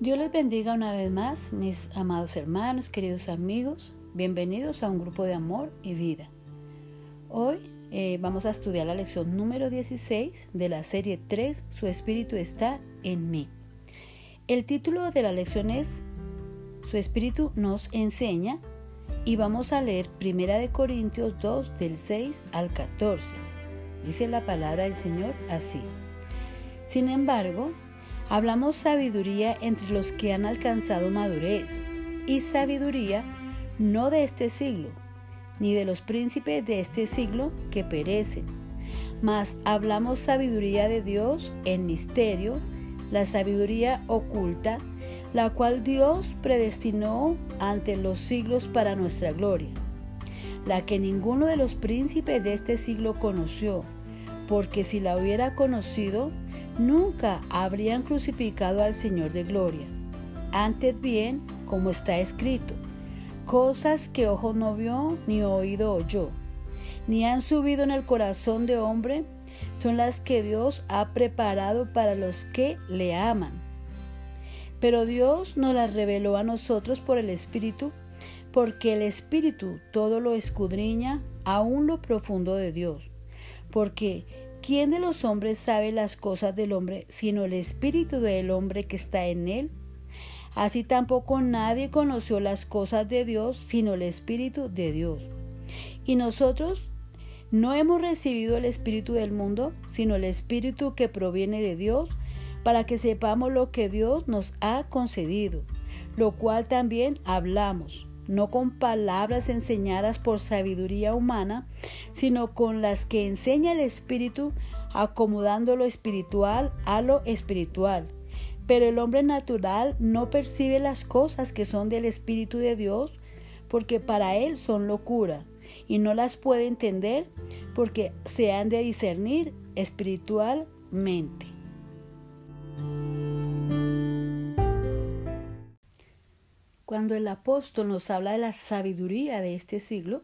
Dios les bendiga una vez más, mis amados hermanos, queridos amigos. Bienvenidos a un grupo de amor y vida. Hoy eh, vamos a estudiar la lección número 16 de la serie 3, Su Espíritu está en mí. El título de la lección es Su Espíritu nos enseña y vamos a leer 1 de Corintios 2 del 6 al 14. Dice la palabra del Señor así. Sin embargo, Hablamos sabiduría entre los que han alcanzado madurez, y sabiduría no de este siglo, ni de los príncipes de este siglo que perecen, mas hablamos sabiduría de Dios en misterio, la sabiduría oculta, la cual Dios predestinó ante los siglos para nuestra gloria, la que ninguno de los príncipes de este siglo conoció, porque si la hubiera conocido, nunca habrían crucificado al Señor de gloria. Antes bien, como está escrito, cosas que ojo no vio ni oído oyó, ni han subido en el corazón de hombre, son las que Dios ha preparado para los que le aman. Pero Dios nos las reveló a nosotros por el Espíritu, porque el Espíritu todo lo escudriña, aún lo profundo de Dios. Porque ¿Quién de los hombres sabe las cosas del hombre sino el espíritu del hombre que está en él? Así tampoco nadie conoció las cosas de Dios sino el espíritu de Dios. Y nosotros no hemos recibido el espíritu del mundo, sino el espíritu que proviene de Dios, para que sepamos lo que Dios nos ha concedido, lo cual también hablamos no con palabras enseñadas por sabiduría humana, sino con las que enseña el Espíritu, acomodando lo espiritual a lo espiritual. Pero el hombre natural no percibe las cosas que son del Espíritu de Dios, porque para él son locura, y no las puede entender porque se han de discernir espiritualmente. Cuando el apóstol nos habla de la sabiduría de este siglo,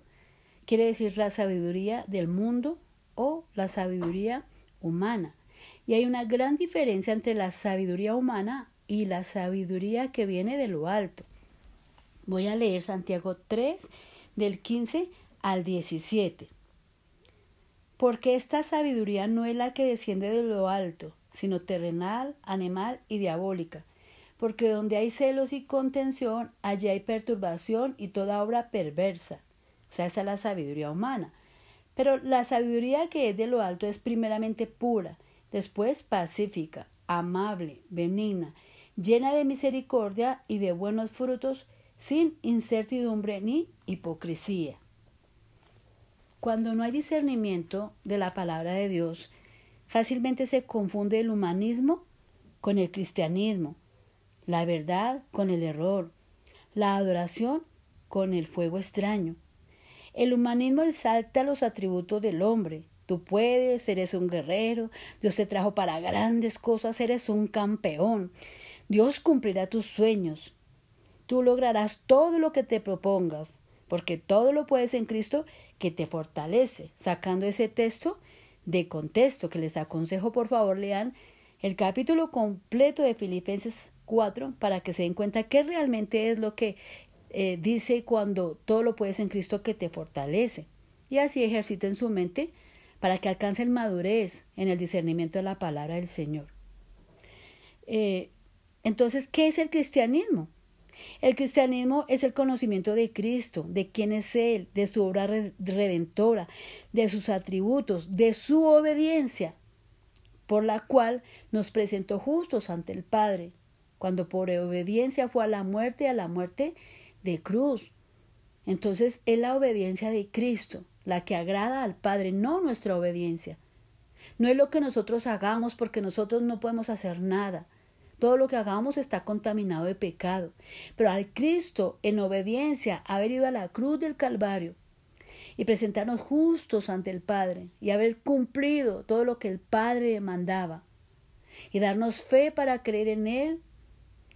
quiere decir la sabiduría del mundo o la sabiduría humana. Y hay una gran diferencia entre la sabiduría humana y la sabiduría que viene de lo alto. Voy a leer Santiago 3 del 15 al 17. Porque esta sabiduría no es la que desciende de lo alto, sino terrenal, animal y diabólica porque donde hay celos y contención, allí hay perturbación y toda obra perversa. O sea, esa es la sabiduría humana. Pero la sabiduría que es de lo alto es primeramente pura, después pacífica, amable, benigna, llena de misericordia y de buenos frutos, sin incertidumbre ni hipocresía. Cuando no hay discernimiento de la palabra de Dios, fácilmente se confunde el humanismo con el cristianismo, la verdad con el error, la adoración con el fuego extraño. El humanismo exalta los atributos del hombre. Tú puedes, eres un guerrero, Dios te trajo para grandes cosas, eres un campeón. Dios cumplirá tus sueños. Tú lograrás todo lo que te propongas, porque todo lo puedes en Cristo que te fortalece. Sacando ese texto de contexto que les aconsejo, por favor, lean el capítulo completo de Filipenses 4 para que se den cuenta qué realmente es lo que eh, dice cuando todo lo puedes en Cristo que te fortalece. Y así ejerciten su mente para que alcancen madurez en el discernimiento de la palabra del Señor. Eh, entonces, ¿qué es el cristianismo? El cristianismo es el conocimiento de Cristo, de quién es Él, de su obra redentora, de sus atributos, de su obediencia, por la cual nos presentó justos ante el Padre, cuando por obediencia fue a la muerte, a la muerte de cruz. Entonces es la obediencia de Cristo la que agrada al Padre, no nuestra obediencia. No es lo que nosotros hagamos porque nosotros no podemos hacer nada. Todo lo que hagamos está contaminado de pecado. Pero al Cristo, en obediencia, haber ido a la cruz del Calvario y presentarnos justos ante el Padre y haber cumplido todo lo que el Padre mandaba y darnos fe para creer en Él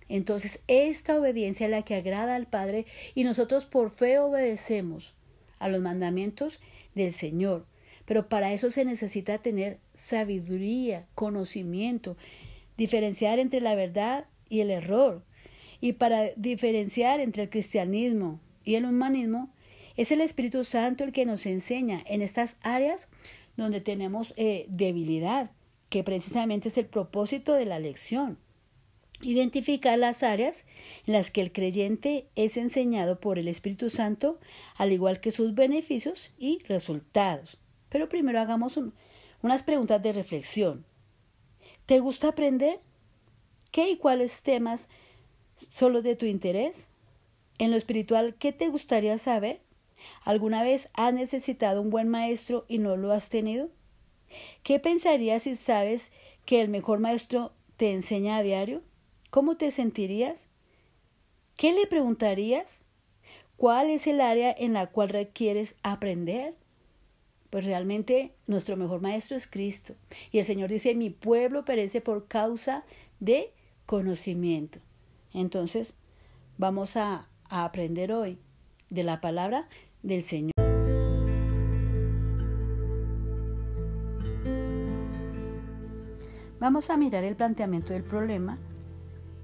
entonces, esta obediencia es la que agrada al Padre y nosotros por fe obedecemos a los mandamientos del Señor. Pero para eso se necesita tener sabiduría, conocimiento, diferenciar entre la verdad y el error, Y para diferenciar entre el cristianismo y el humanismo, es el Espíritu Santo el que nos enseña en estas áreas donde tenemos eh, debilidad, que precisamente es el propósito de la lección. Identificar las áreas en las que el creyente es enseñado por el Espíritu Santo, al igual que sus beneficios y resultados. Pero primero hagamos unas preguntas de reflexión. ¿Te gusta aprender? ¿Qué y cuáles temas son los de tu interés? En lo espiritual, ¿qué te gustaría saber? ¿Alguna vez has necesitado un buen maestro y no lo has tenido? ¿Qué pensarías si sabes que el mejor maestro te enseña a diario? ¿Cómo te sentirías? ¿Qué le preguntarías? ¿Cuál es el área en la cual requieres aprender? Pues realmente nuestro mejor maestro es Cristo. Y el Señor dice, mi pueblo perece por causa de conocimiento. Entonces, vamos a, a aprender hoy de la palabra del Señor. Vamos a mirar el planteamiento del problema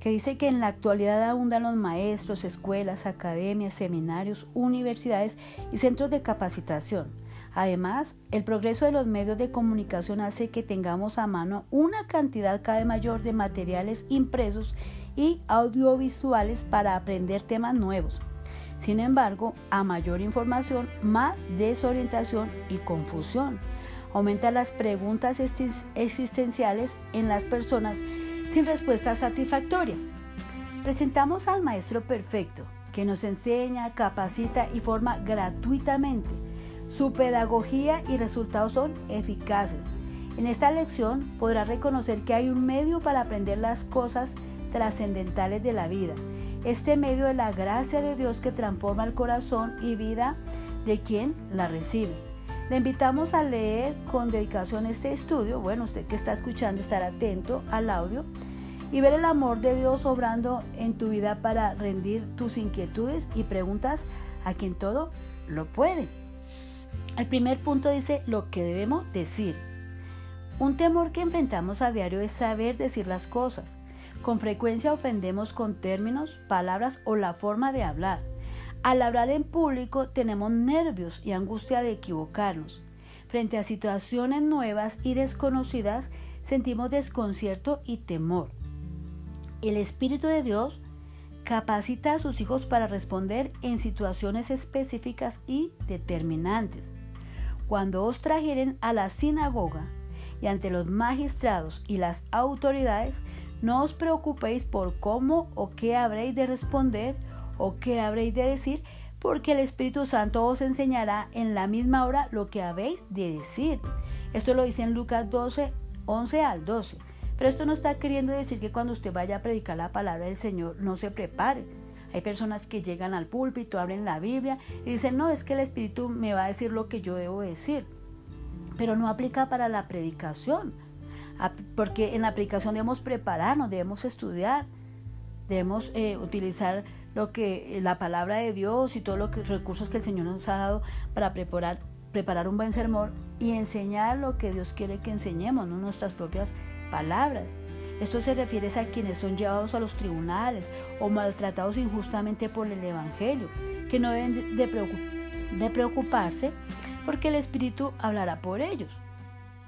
que dice que en la actualidad abundan los maestros, escuelas, academias, seminarios, universidades y centros de capacitación. Además, el progreso de los medios de comunicación hace que tengamos a mano una cantidad cada vez mayor de materiales impresos y audiovisuales para aprender temas nuevos. Sin embargo, a mayor información, más desorientación y confusión. Aumenta las preguntas existenciales en las personas sin respuesta satisfactoria. Presentamos al Maestro Perfecto, que nos enseña, capacita y forma gratuitamente. Su pedagogía y resultados son eficaces. En esta lección podrás reconocer que hay un medio para aprender las cosas trascendentales de la vida este medio de la gracia de Dios que transforma el corazón y vida de quien la recibe. Le invitamos a leer con dedicación este estudio. Bueno, usted que está escuchando, estar atento al audio y ver el amor de Dios obrando en tu vida para rendir tus inquietudes y preguntas a quien todo lo puede. El primer punto dice lo que debemos decir. Un temor que enfrentamos a diario es saber decir las cosas. Con frecuencia ofendemos con términos, palabras o la forma de hablar. Al hablar en público tenemos nervios y angustia de equivocarnos. Frente a situaciones nuevas y desconocidas sentimos desconcierto y temor. El Espíritu de Dios capacita a sus hijos para responder en situaciones específicas y determinantes. Cuando os trajeren a la sinagoga y ante los magistrados y las autoridades, no os preocupéis por cómo o qué habréis de responder o qué habréis de decir, porque el Espíritu Santo os enseñará en la misma hora lo que habéis de decir. Esto lo dice en Lucas 12, 11 al 12. Pero esto no está queriendo decir que cuando usted vaya a predicar la palabra del Señor no se prepare. Hay personas que llegan al púlpito, abren la Biblia y dicen, no, es que el Espíritu me va a decir lo que yo debo decir. Pero no aplica para la predicación porque en la aplicación debemos prepararnos, debemos estudiar, debemos eh, utilizar lo que la palabra de Dios y todos los recursos que el Señor nos ha dado para preparar, preparar un buen sermón y enseñar lo que Dios quiere que enseñemos, no nuestras propias palabras. Esto se refiere a quienes son llevados a los tribunales o maltratados injustamente por el Evangelio, que no deben de preocuparse porque el Espíritu hablará por ellos.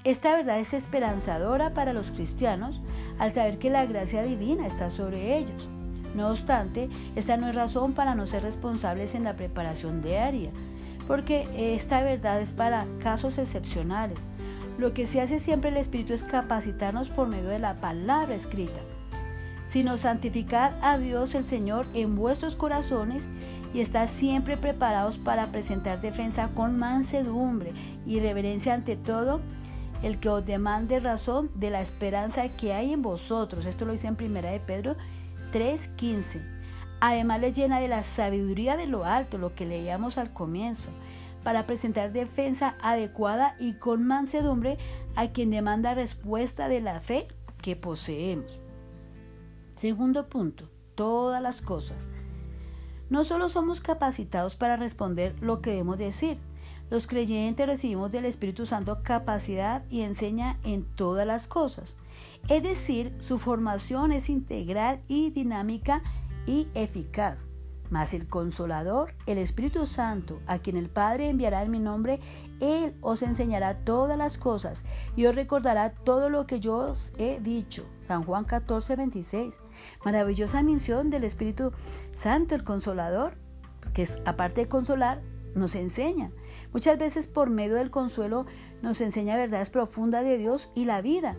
Esta verdad es esperanzadora para los cristianos al saber que la gracia divina está sobre ellos. No obstante, esta no es razón para no ser responsables en la preparación diaria, porque esta verdad es para casos excepcionales. Lo que se hace siempre el Espíritu es capacitarnos por medio de la palabra escrita, sino santificar a Dios el Señor en vuestros corazones y estar siempre preparados para presentar defensa con mansedumbre y reverencia ante todo el que os demande razón de la esperanza que hay en vosotros. Esto lo dice en primera de Pedro 3:15. Además les llena de la sabiduría de lo alto, lo que leíamos al comienzo, para presentar defensa adecuada y con mansedumbre a quien demanda respuesta de la fe que poseemos. Segundo punto, todas las cosas. No solo somos capacitados para responder lo que debemos decir, los creyentes recibimos del Espíritu Santo capacidad y enseña en todas las cosas. Es decir, su formación es integral y dinámica y eficaz. Mas el consolador, el Espíritu Santo, a quien el Padre enviará en mi nombre, Él os enseñará todas las cosas y os recordará todo lo que yo os he dicho. San Juan 14, 26. Maravillosa misión del Espíritu Santo, el consolador, que es, aparte de consolar, nos enseña. Muchas veces por medio del consuelo nos enseña verdades profundas de Dios y la vida.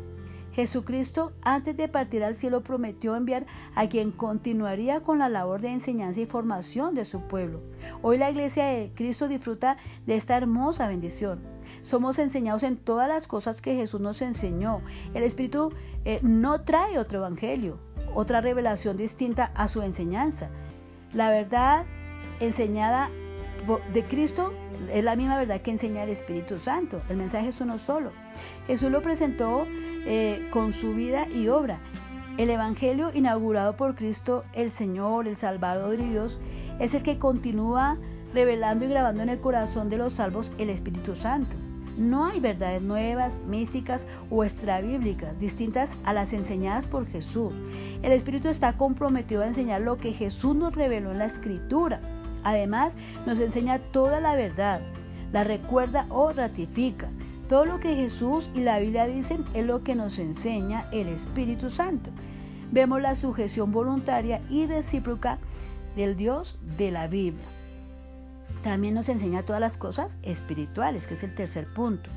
Jesucristo, antes de partir al cielo, prometió enviar a quien continuaría con la labor de enseñanza y formación de su pueblo. Hoy la iglesia de Cristo disfruta de esta hermosa bendición. Somos enseñados en todas las cosas que Jesús nos enseñó. El Espíritu eh, no trae otro evangelio, otra revelación distinta a su enseñanza. La verdad enseñada de Cristo es la misma verdad que enseña el Espíritu Santo. El mensaje es uno solo. Jesús lo presentó eh, con su vida y obra. El Evangelio inaugurado por Cristo, el Señor, el Salvador y Dios, es el que continúa revelando y grabando en el corazón de los salvos el Espíritu Santo. No hay verdades nuevas, místicas o extrabíblicas distintas a las enseñadas por Jesús. El Espíritu está comprometido a enseñar lo que Jesús nos reveló en la Escritura. Además, nos enseña toda la verdad, la recuerda o ratifica. Todo lo que Jesús y la Biblia dicen es lo que nos enseña el Espíritu Santo. Vemos la sujeción voluntaria y recíproca del Dios de la Biblia. También nos enseña todas las cosas espirituales, que es el tercer punto.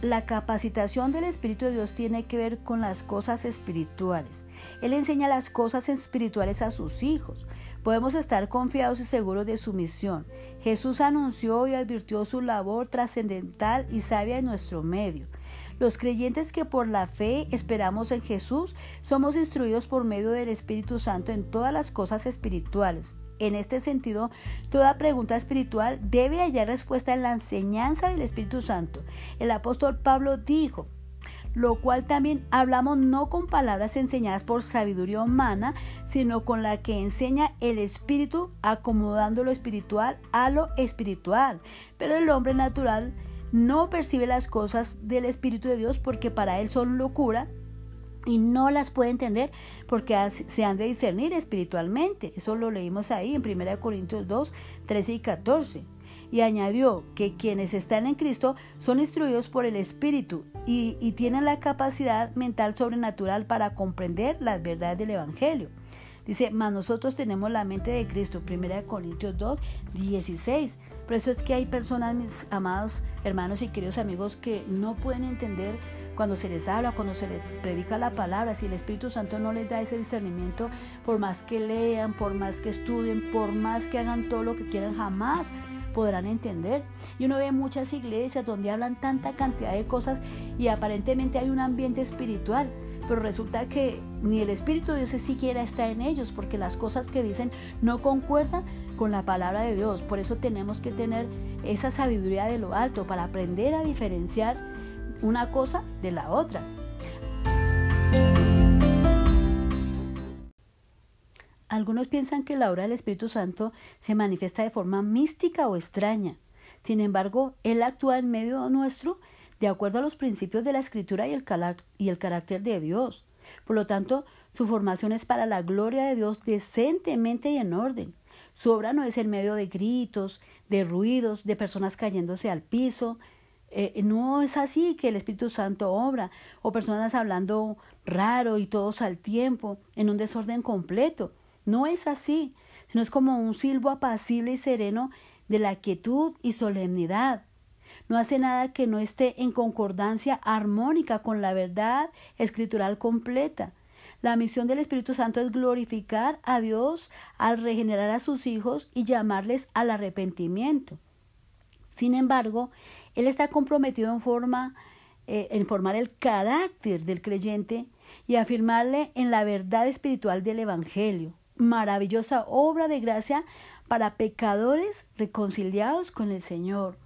La capacitación del Espíritu de Dios tiene que ver con las cosas espirituales. Él enseña las cosas espirituales a sus hijos. Podemos estar confiados y seguros de su misión. Jesús anunció y advirtió su labor trascendental y sabia en nuestro medio. Los creyentes que por la fe esperamos en Jesús somos instruidos por medio del Espíritu Santo en todas las cosas espirituales. En este sentido, toda pregunta espiritual debe hallar respuesta en la enseñanza del Espíritu Santo. El apóstol Pablo dijo, lo cual también hablamos no con palabras enseñadas por sabiduría humana, sino con la que enseña el Espíritu, acomodando lo espiritual a lo espiritual. Pero el hombre natural no percibe las cosas del Espíritu de Dios porque para él son locura y no las puede entender porque se han de discernir espiritualmente. Eso lo leímos ahí en 1 Corintios 2, 13 y 14 y añadió que quienes están en Cristo son instruidos por el Espíritu y, tienen la capacidad mental sobrenatural para comprender las verdades del Evangelio. Dice, mas nosotros tenemos la mente de Cristo, 1 Corintios 2, 16. Por eso es que hay personas, mis amados hermanos y queridos amigos, que no pueden entender cuando se les habla, cuando se les predica la palabra, si el Espíritu Santo no les da ese discernimiento, por más que lean, por más que estudien, por más que hagan todo lo que quieran, jamás podrán entender. Y uno ve muchas iglesias donde hablan tanta cantidad de cosas y aparentemente hay un ambiente espiritual, pero resulta que ni el Espíritu de Dios siquiera está en ellos, porque las cosas que dicen no concuerdan con la palabra de Dios. Por eso tenemos que tener esa sabiduría de lo alto para aprender a diferenciar una cosa de la otra. Algunos piensan que la obra del Espíritu Santo se manifiesta de forma mística o extraña. Sin embargo, Él actúa en medio nuestro de acuerdo a los principios de la Escritura y el, el carácter de Dios. Por lo tanto, su formación es para la gloria de Dios decentemente y en orden. Su obra no es en medio de gritos, de ruidos, de personas cayéndose al piso. Eh, no es así que el Espíritu Santo obra, o personas hablando raro y todos al tiempo, en un desorden completo. No es así, sino es como un silbo apacible y sereno de la quietud y solemnidad. No hace nada que no esté en concordancia armónica con la verdad escritural completa. La misión del Espíritu Santo es glorificar a Dios al regenerar a sus hijos y llamarles al arrepentimiento. Sin embargo, Él está comprometido en, forma, eh, en formar el carácter del creyente y afirmarle en la verdad espiritual del Evangelio maravillosa obra de gracia para pecadores reconciliados con el Señor.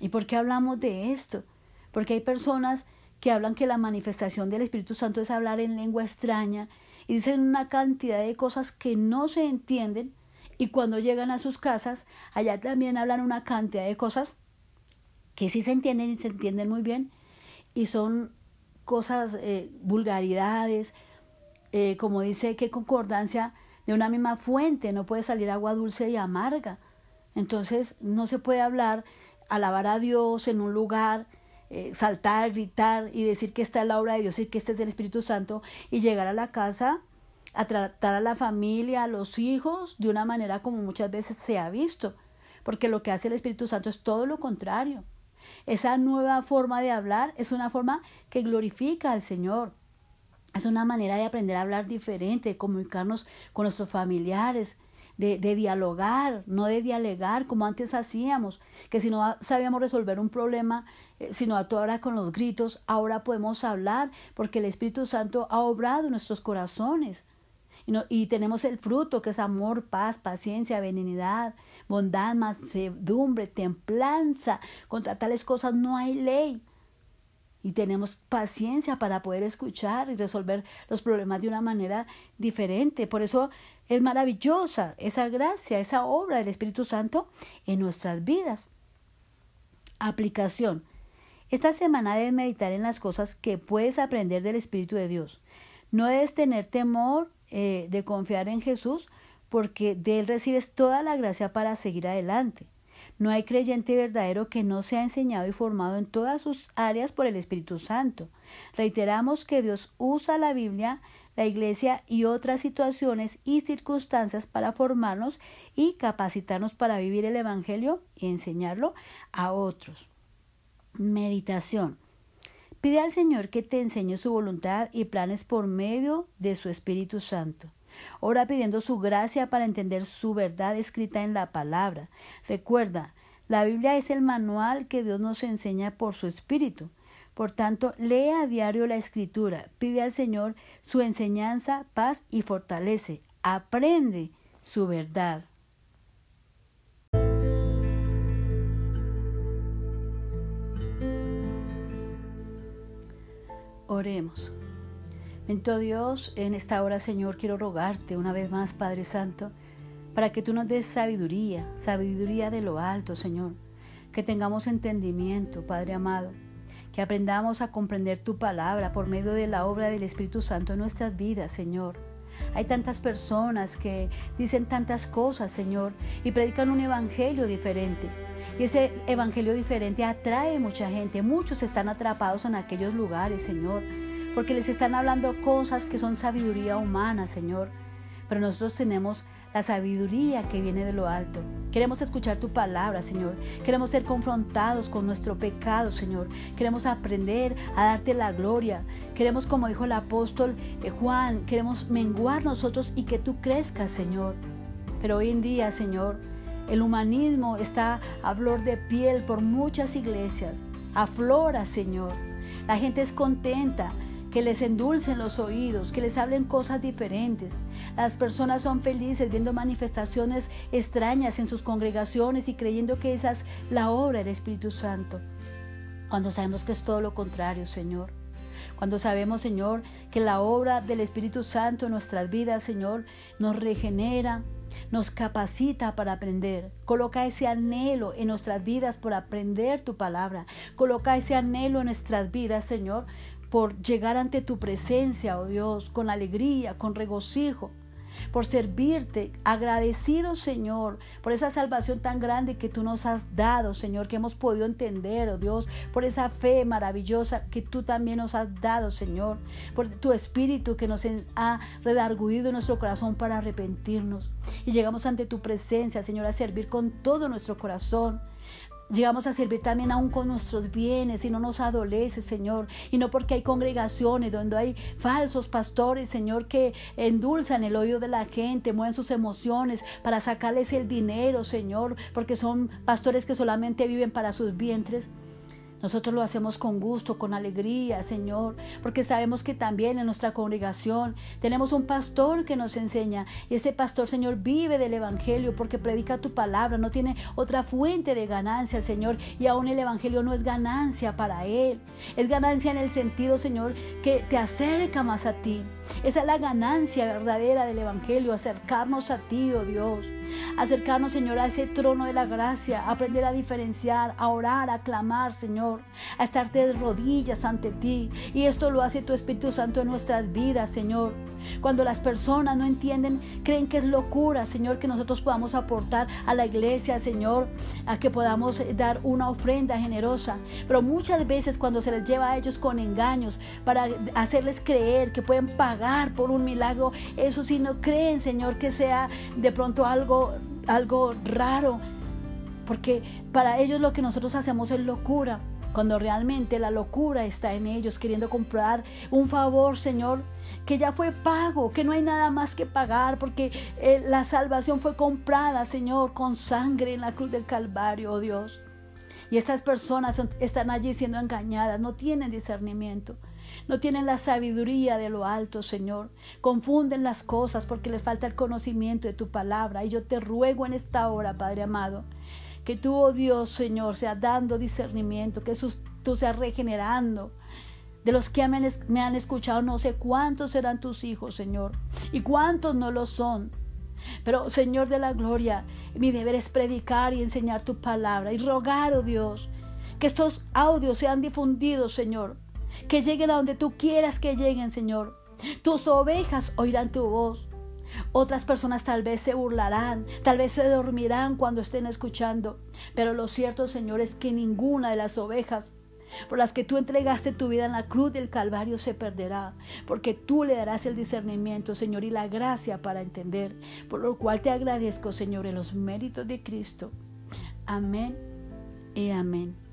¿Y por qué hablamos de esto? Porque hay personas que hablan que la manifestación del Espíritu Santo es hablar en lengua extraña y dicen una cantidad de cosas que no se entienden y cuando llegan a sus casas, allá también hablan una cantidad de cosas que sí se entienden y se entienden muy bien y son cosas, eh, vulgaridades, eh, como dice, qué concordancia de una misma fuente no puede salir agua dulce y amarga. Entonces no se puede hablar, alabar a Dios en un lugar, eh, saltar, gritar y decir que esta es la obra de Dios y que este es el Espíritu Santo y llegar a la casa a tratar a la familia, a los hijos, de una manera como muchas veces se ha visto, porque lo que hace el Espíritu Santo es todo lo contrario. Esa nueva forma de hablar es una forma que glorifica al Señor. Es una manera de aprender a hablar diferente, de comunicarnos con nuestros familiares, de, dialogar, no de dialogar como antes hacíamos, que si no sabíamos resolver un problema, eh, sino a con los gritos, ahora podemos hablar porque el Espíritu Santo ha obrado en nuestros corazones. Y, tenemos el fruto que es amor, paz, paciencia, benignidad, bondad, mansedumbre, templanza. Contra tales cosas no hay ley. Y tenemos paciencia para poder escuchar y resolver los problemas de una manera diferente. Por eso es maravillosa esa gracia, esa obra del Espíritu Santo en nuestras vidas. Aplicación. Esta semana debes meditar en las cosas que puedes aprender del Espíritu de Dios. No debes tener temor eh, de confiar en Jesús porque de Él recibes toda la gracia para seguir adelante. No hay creyente verdadero que no sea enseñado y formado en todas sus áreas por el Espíritu Santo. Reiteramos que Dios usa la Biblia, la Iglesia y otras situaciones y circunstancias para formarnos y capacitarnos para vivir el Evangelio y enseñarlo a otros. Meditación. Pide al Señor que te enseñe su voluntad y planes por medio de su Espíritu Santo. Ora pidiendo su gracia para entender su verdad escrita en la palabra. Recuerda, la Biblia es el manual que Dios nos enseña por su Espíritu. Por tanto, lee a diario la Escritura, pide al Señor su enseñanza, paz y fortalece. Aprende su verdad. Oremos. Bendito Dios, en esta hora, Señor, quiero rogarte una vez más, Padre Santo, para que tú nos des sabiduría, sabiduría de lo alto, Señor. Que tengamos entendimiento, Padre amado. Que aprendamos a comprender tu palabra por medio de la obra del Espíritu Santo en nuestras vidas, Señor. Hay tantas personas que dicen tantas cosas, Señor, y predican un evangelio diferente. Y ese evangelio diferente atrae mucha gente. Muchos están atrapados en aquellos lugares, Señor, porque les están hablando cosas que son sabiduría humana, Señor. Pero nosotros tenemos la sabiduría que viene de lo alto. Queremos escuchar tu palabra, Señor. Queremos ser confrontados con nuestro pecado, Señor. Queremos aprender a darte la gloria. Queremos, como dijo el apóstol eh, Juan, queremos menguar nosotros y que tú crezcas, Señor. Pero hoy en día, Señor, el humanismo está a flor de piel por muchas iglesias. Aflora, Señor. La gente es contenta, que les endulcen los oídos, que les hablen cosas diferentes. Las personas son felices viendo manifestaciones extrañas en sus congregaciones y creyendo que esa es la obra del Espíritu Santo, cuando sabemos que es todo lo contrario, Señor. Cuando sabemos, Señor, que la obra del Espíritu Santo en nuestras vidas, Señor, nos regenera, nos capacita para aprender. Coloca ese anhelo en nuestras vidas por aprender tu palabra. Coloca ese anhelo en nuestras vidas, Señor, por llegar ante tu presencia, oh Dios, con alegría, con regocijo, por servirte, agradecido Señor, por esa salvación tan grande que tú nos has dado, Señor, que hemos podido entender, oh Dios, por esa fe maravillosa que tú también nos has dado, Señor, por tu espíritu que nos ha redarguido nuestro corazón para arrepentirnos. Y llegamos ante tu presencia, Señor, a servir con todo nuestro corazón. Llegamos a servir también aún con nuestros bienes y no nos adolece, Señor. Y no porque hay congregaciones donde hay falsos pastores, Señor, que endulzan el oído de la gente, mueven sus emociones para sacarles el dinero, Señor, porque son pastores que solamente viven para sus vientres. Nosotros lo hacemos con gusto, con alegría, Señor, porque sabemos que también en nuestra congregación tenemos un pastor que nos enseña y ese pastor, Señor, vive del Evangelio porque predica tu palabra, no tiene otra fuente de ganancia, Señor, y aún el Evangelio no es ganancia para él, es ganancia en el sentido, Señor, que te acerca más a ti Esa es la ganancia verdadera del Evangelio, acercarnos a ti, oh Dios. Acercarnos, Señor, a ese trono de la gracia, aprender a diferenciar, a orar, a clamar, Señor, a estarte de rodillas ante ti. Y esto lo hace tu Espíritu Santo en nuestras vidas, Señor. Cuando las personas no entienden, creen que es locura, Señor, que nosotros podamos aportar a la iglesia, Señor, a que podamos dar una ofrenda generosa. Pero muchas veces cuando se les lleva a ellos con engaños para hacerles creer que pueden pagar por un milagro, eso sí no creen, Señor, que sea de pronto algo, algo raro. Porque para ellos lo que nosotros hacemos es locura cuando realmente la locura está en ellos queriendo comprar un favor, Señor, que ya fue pago, que no hay nada más que pagar, porque eh, la salvación fue comprada, Señor, con sangre en la cruz del Calvario, oh Dios. Y estas personas están allí siendo engañadas, no tienen discernimiento. No tienen la sabiduría de lo alto, Señor. Confunden las cosas porque les falta el conocimiento de tu palabra. Y yo te ruego en esta hora, Padre amado, que tú, oh Dios, Señor, sea dando discernimiento, que tú seas regenerando. De los que me han escuchado, no sé cuántos serán tus hijos, Señor, y cuántos no lo son. Pero, Señor de la gloria, mi deber es predicar y enseñar tu palabra y rogar, oh Dios, que estos audios sean difundidos, Señor, que lleguen a donde tú quieras que lleguen, Señor. Tus ovejas oirán tu voz. Otras personas tal vez se burlarán, tal vez se dormirán cuando estén escuchando, pero lo cierto, Señor, es que ninguna de las ovejas por las que tú entregaste tu vida en la cruz del Calvario se perderá, porque tú le darás el discernimiento, Señor, y la gracia para entender, por lo cual te agradezco, Señor, en los méritos de Cristo. Amén y amén.